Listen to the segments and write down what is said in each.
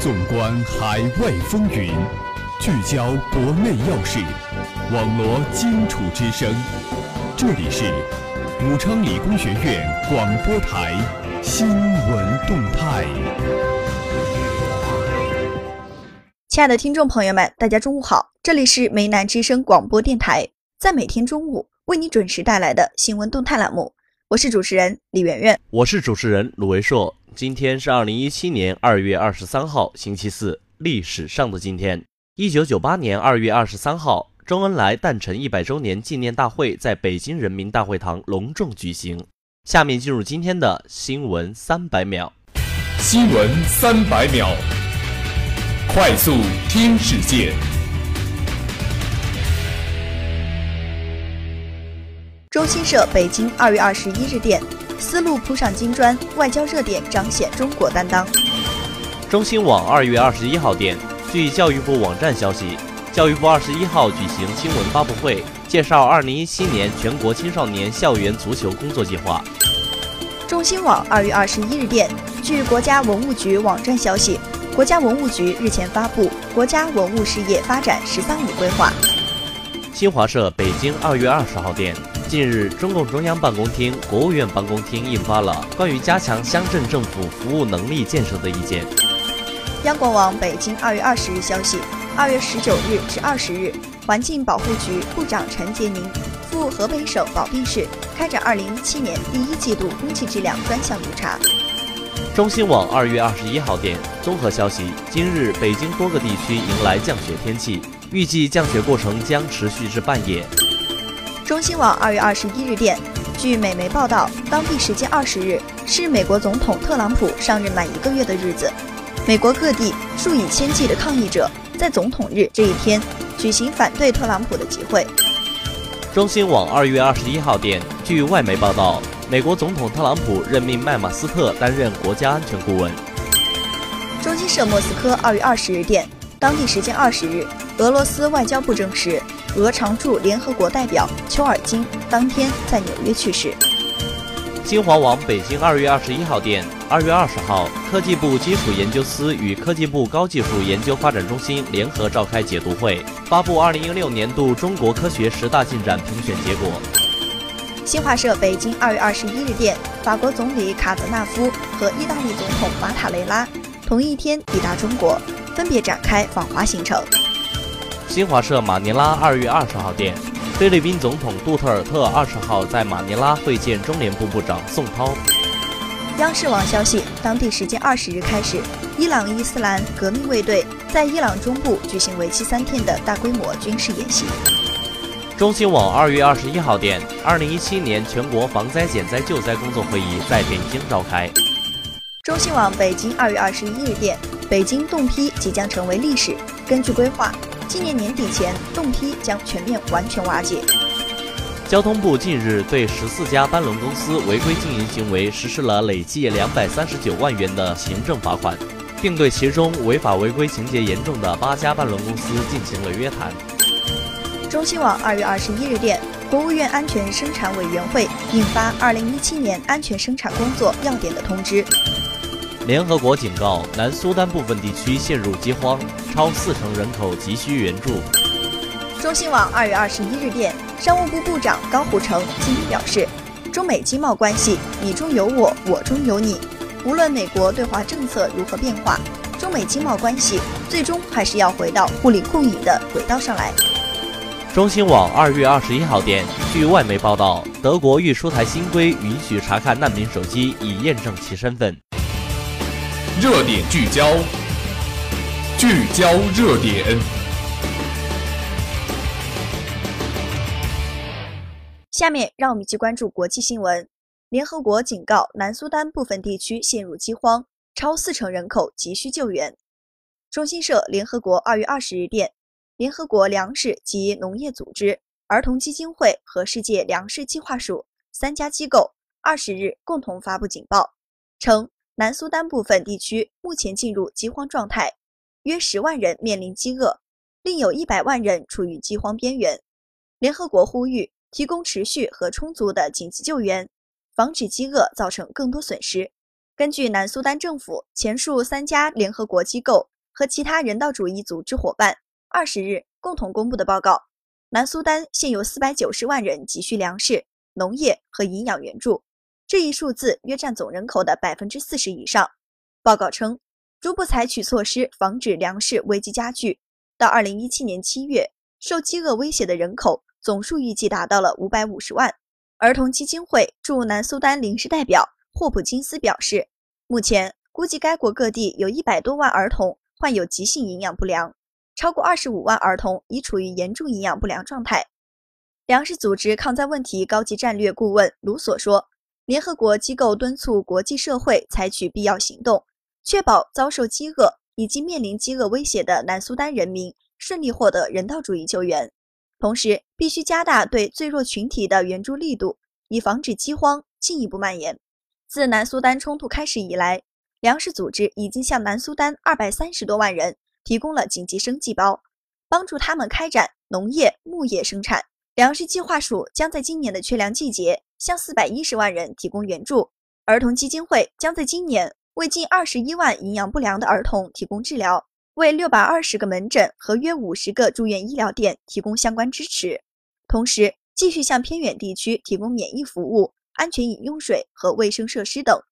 纵观海外风云，聚焦国内要事，网罗荆楚之声。这里是武昌理工学院广播台新闻动态。亲爱的听众朋友们，大家中午好，这里是梅南之声广播电台，在每天中午为你准时带来的新闻动态栏目，我是主持人李媛媛，我是主持人鲁维硕。今天是二零一七年二月二十三号，星期四。历史上的今天，一九九八年二月二十三号，周恩来诞辰一百周年纪念大会在北京人民大会堂隆重举行。下面进入今天的新闻三百秒。新闻三百秒，快速听世界。中新社北京二月二十一日电。丝路铺上金砖，外交热点彰显中国担当。中新网二月二十一号电，据教育部网站消息，教育部二十一号举行新闻发布会，介绍二零一七年全国青少年校园足球工作计划。中新网二月二十一日电，据国家文物局网站消息，国家文物局日前发布《国家文物事业发展“十三五”规划》。新华社北京二月二十号电。近日，中共中央办公厅、国务院办公厅印发了关于加强乡镇政府服务能力建设的意见。央广网北京二月二十日消息：二月十九日至二十日，环境保护局部长陈洁宁赴河北省保定市开展二零一七年第一季度空气质量专项督查。中新网二月二十一号电综合消息：今日北京多个地区迎来降雪天气，预计降雪过程将持续至半夜。中新网二月二十一日电，据美媒报道，当地时间二十日是美国总统特朗普上任满一个月的日子。美国各地数以千计的抗议者在总统日这一天举行反对特朗普的集会。中新网二月二十一号电，据外媒报道，美国总统特朗普任命麦马斯特担任国家安全顾问。中新社莫斯科二月二十日电，当地时间二十日，俄罗斯外交部证实。俄常驻联合国代表丘尔金当天在纽约去世。新华网北京二月二十一号电，二月二十号，科技部基础研究司与科技部高技术研究发展中心联合召开解读会，发布二零一六年度中国科学十大进展评选结果。新华社北京二月二十一日电，法国总理卡泽纳夫和意大利总统马塔雷拉同一天抵达中国，分别展开访华行程。新华社马尼拉二月二十号电，菲律宾总统杜特尔特二十号在马尼拉会见中联部部长宋涛。央视网消息，当地时间二十日开始，伊朗伊斯兰革命卫队在伊朗中部举行为期三天的大规模军事演习。中新网二月二十一号电，二零一七年全国防灾减灾救灾工作会议在北京召开。中新网北京二月二十一日电，北京动批即将成为历史，根据规划。今年年底前，冻批将全面完全瓦解。交通部近日对十四家班轮公司违规经营行为实施了累计两百三十九万元的行政罚款，并对其中违法违规情节严重的八家班轮公司进行了约谈。中新网二月二十一日电，国务院安全生产委员会印发《二零一七年安全生产工作要点》的通知。联合国警告，南苏丹部分地区陷入饥荒，超四成人口急需援助。中新网二月二十一日电，商务部部长高虎城今天表示，中美经贸关系你中有我，我中有你，无论美国对华政策如何变化，中美经贸关系最终还是要回到互利共赢的轨道上来。中新网二月二十一号电，据外媒报道，德国欲出台新规，允许查看难民手机，以验证其身份。热点聚焦，聚焦热点。下面让我们一起关注国际新闻。联合国警告，南苏丹部分地区陷入饥荒，超四成人口急需救援。中新社联合国二月二十日电，联合国粮食及农业组织、儿童基金会和世界粮食计划署三家机构二十日共同发布警报，称。南苏丹部分地区目前进入饥荒状态，约十万人面临饥饿，另有一百万人处于饥荒边缘。联合国呼吁提供持续和充足的紧急救援，防止饥饿造成更多损失。根据南苏丹政府前述三家联合国机构和其他人道主义组织伙伴二十日共同公布的报告，南苏丹现有四百九十万人急需粮食、农业和营养援助，这一数字约占总人口的百分之四十以上。报告称，逐步采取措施防止粮食危机加剧，到二零一七年七月，受饥饿威胁的人口总数预计达到了五百五十万。儿童基金会驻南苏丹临时代表霍普金斯表示，目前估计该国各地有一百多万儿童患有急性营养不良，超过二十五万儿童已处于严重营养不良状态。粮食组织抗灾问题高级战略顾问卢索说，联合国机构敦促国际社会采取必要行动，确保遭受饥饿以及面临饥饿威胁的南苏丹人民顺利获得人道主义救援。同时，必须加大对最弱群体的援助力度，以防止饥荒进一步蔓延。自南苏丹冲突开始以来，粮食组织已经向南苏丹二百三十多万人提供了紧急生计包，帮助他们开展农业、牧业生产。粮食计划署将在今年的缺粮季节向四百一十万人提供援助。儿童基金会将在今年为近二十一万营养不良的儿童提供治疗。为六百二十个门诊和约五十个住院医疗店提供相关支持，同时继续向偏远地区提供免疫服务、安全饮用水和卫生设施等。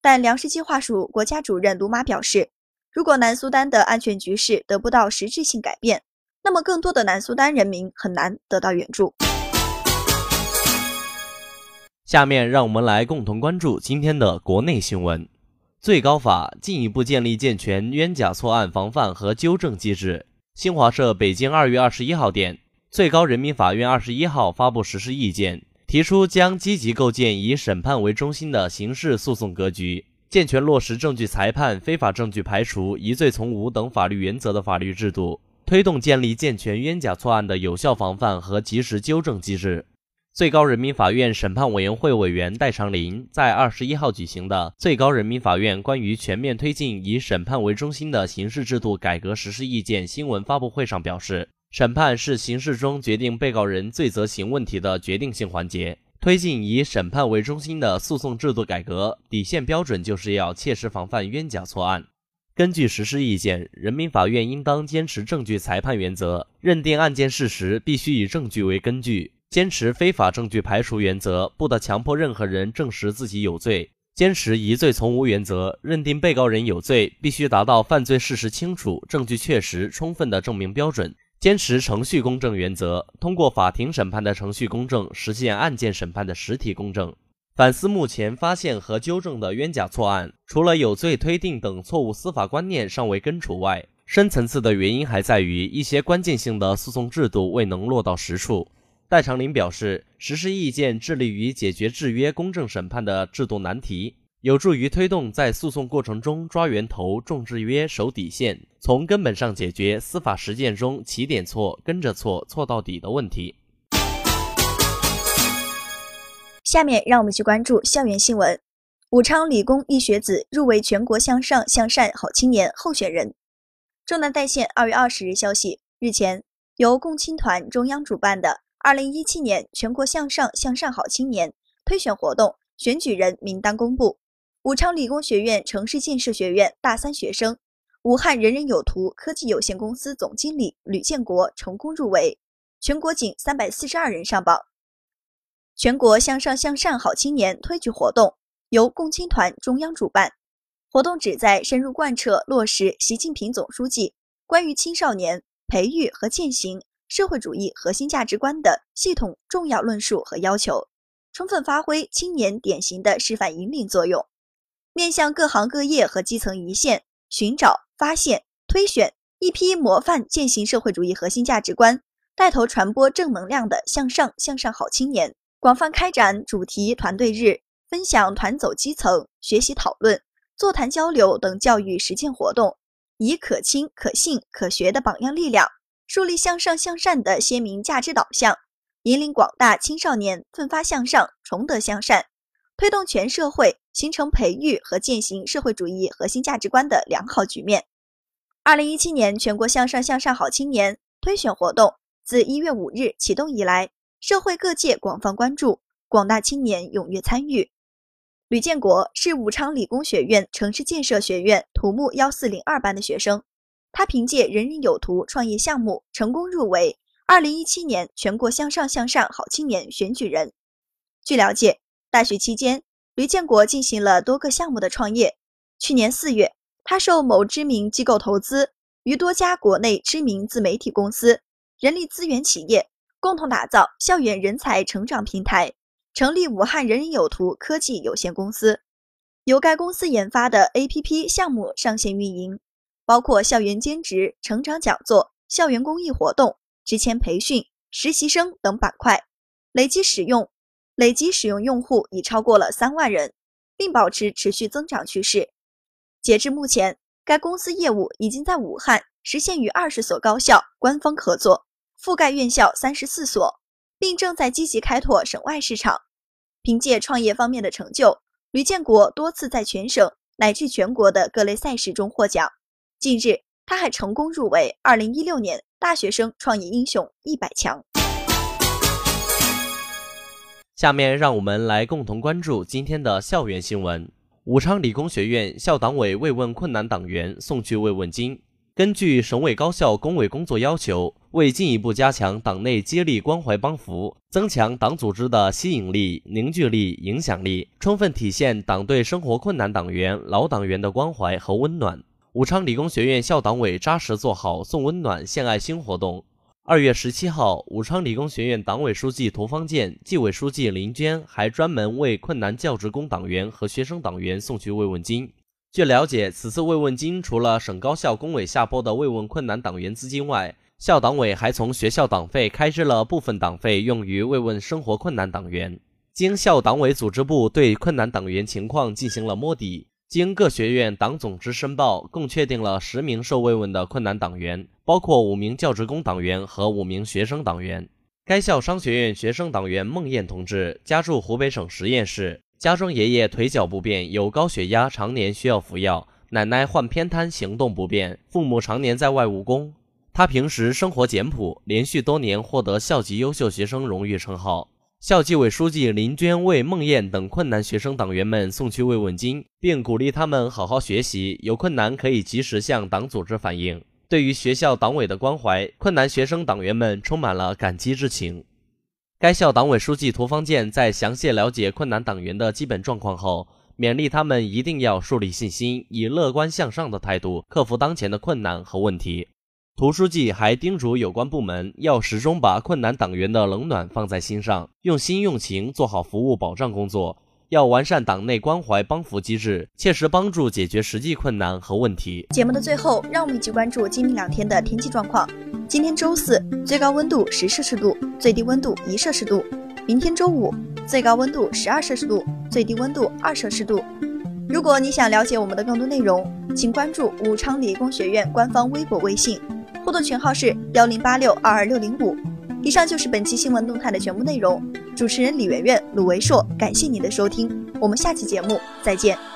但粮食计划署国家主任鲁马表示，如果南苏丹的安全局势得不到实质性改变，那么更多的南苏丹人民很难得到援助。下面让我们来共同关注今天的国内新闻。最高法进一步建立健全冤假错案防范和纠正机制。新华社北京二月二十一号电，最高人民法院二十一号发布实施意见，提出将积极构建以审判为中心的刑事诉讼格局，健全落实证据裁判、非法证据排除、疑罪从无等法律原则的法律制度，推动建立健全冤假错案的有效防范和及时纠正机制。最高人民法院审判委员会委员戴长林在二十一号举行的最高人民法院关于全面推进以审判为中心的刑事制度改革实施意见新闻发布会上表示，审判是刑事中决定被告人罪责刑问题的决定性环节。推进以审判为中心的诉讼制度改革底线标准就是要切实防范冤假错案。根据实施意见，人民法院应当坚持证据裁判原则，认定案件事实必须以证据为根据。坚持非法证据排除原则，不得强迫任何人证实自己有罪；坚持疑罪从无原则，认定被告人有罪必须达到犯罪事实清楚、证据确实、充分的证明标准；坚持程序公正原则，通过法庭审判的程序公正，实现案件审判的实体公正。反思目前发现和纠正的冤假错案，除了有罪推定等错误司法观念尚未根除外，深层次的原因还在于一些关键性的诉讼制度未能落到实处。戴长林表示，实施意见致力于解决制约公正审判的制度难题，有助于推动在诉讼过程中抓源头、重制约、守底线，从根本上解决司法实践中起点错、跟着错、错到底的问题。下面让我们去关注校园新闻：武昌理工一学子入围全国向上向善好青年候选人。中南在线二月二十日消息，日前由共青团中央主办的。二零一七年全国向上向善好青年推选活动选举人名单公布，武昌理工学院城市建设学院大三学生、武汉人人有图科技有限公司总经理吕建国成功入围，全国仅三百四十二人上榜。全国向上向善好青年推举活动由共青团中央主办，活动旨在深入贯彻落实习近平总书记关于青少年培育和践行。社会主义核心价值观的系统重要论述和要求，充分发挥青年典型的示范引领作用，面向各行各业和基层一线，寻找、发现、推选一批模范践行社会主义核心价值观、带头传播正能量的向上向上好青年，广泛开展主题团队日、分享团走基层、学习讨论、座谈交流等教育实践活动，以可亲、可信、可学的榜样力量。树立向上向善的鲜明价值导向，引领广大青少年奋发向上、崇德向善，推动全社会形成培育和践行社会主义核心价值观的良好局面。二零一七年全国向上向善好青年推选活动自一月五日启动以来，社会各界广泛关注，广大青年踊跃参与。吕建国是武昌理工学院城市建设学院土木幺四零二班的学生。他凭借“人人有图”创业项目成功入围二零一七年全国向上向善好青年选举人。据了解，大学期间，吕建国进行了多个项目的创业。去年四月，他受某知名机构投资，与多家国内知名自媒体公司、人力资源企业共同打造校园人才成长平台，成立武汉人人有图科技有限公司，由该公司研发的 APP 项目上线运营。包括校园兼职、成长讲座、校园公益活动、职前培训、实习生等板块，累计使用累计使用用户已超过了三万人，并保持持续增长趋势。截至目前，该公司业务已经在武汉实现与二十所高校官方合作，覆盖院校三十四所，并正在积极开拓省外市场。凭借创业方面的成就，吕建国多次在全省乃至全国的各类赛事中获奖。近日，他还成功入围二零一六年大学生创业英雄一百强。下面让我们来共同关注今天的校园新闻。武昌理工学院校党委慰问困难党员送去慰问金。根据省委高校工委工作要求，为进一步加强党内接力关怀帮扶，增强党组织的吸引力、凝聚力、影响力，充分体现党对生活困难党员、老党员的关怀和温暖。武昌理工学院校党委扎实做好送温暖、献爱心活动。二月十七号，武昌理工学院党委书记涂方建、纪委书记林娟还专门为困难教职工党员和学生党员送去慰问金。据了解，此次慰问金除了省高校工委下拨的慰问困难党员资金外，校党委还从学校党费开支了部分党费，用于慰问生活困难党员。经校党委组织部对困难党员情况进行了摸底。经各学院党总支申报，共确定了十名受慰问的困难党员，包括五名教职工党员和五名学生党员。该校商学院学生党员孟艳同志家住湖北省十堰市，家中爷爷腿脚不便，有高血压，常年需要服药；奶奶患偏瘫，行动不便；父母常年在外务工。他平时生活简朴，连续多年获得校级优秀学生荣誉称号。校纪委书记林娟为孟燕等困难学生党员们送去慰问金，并鼓励他们好好学习，有困难可以及时向党组织反映。对于学校党委的关怀，困难学生党员们充满了感激之情。该校党委书记涂方建在详细了解困难党员的基本状况后，勉励他们一定要树立信心，以乐观向上的态度克服当前的困难和问题。涂书记还叮嘱有关部门要始终把困难党员的冷暖放在心上，用心用情做好服务保障工作，要完善党内关怀帮扶机制，切实帮助解决实际困难和问题。节目的最后，让我们一起关注今明两天的天气状况。今天周四，最高温度十摄氏度，最低温度一摄氏度；明天周五，最高温度十二摄氏度，最低温度二摄氏度。如果你想了解我们的更多内容，请关注武昌理工学院官方微博、微信。互动群号是幺零八六二二六零五。以上就是本期新闻动态的全部内容。主持人李媛媛、鲁维硕，感谢您的收听，我们下期节目再见。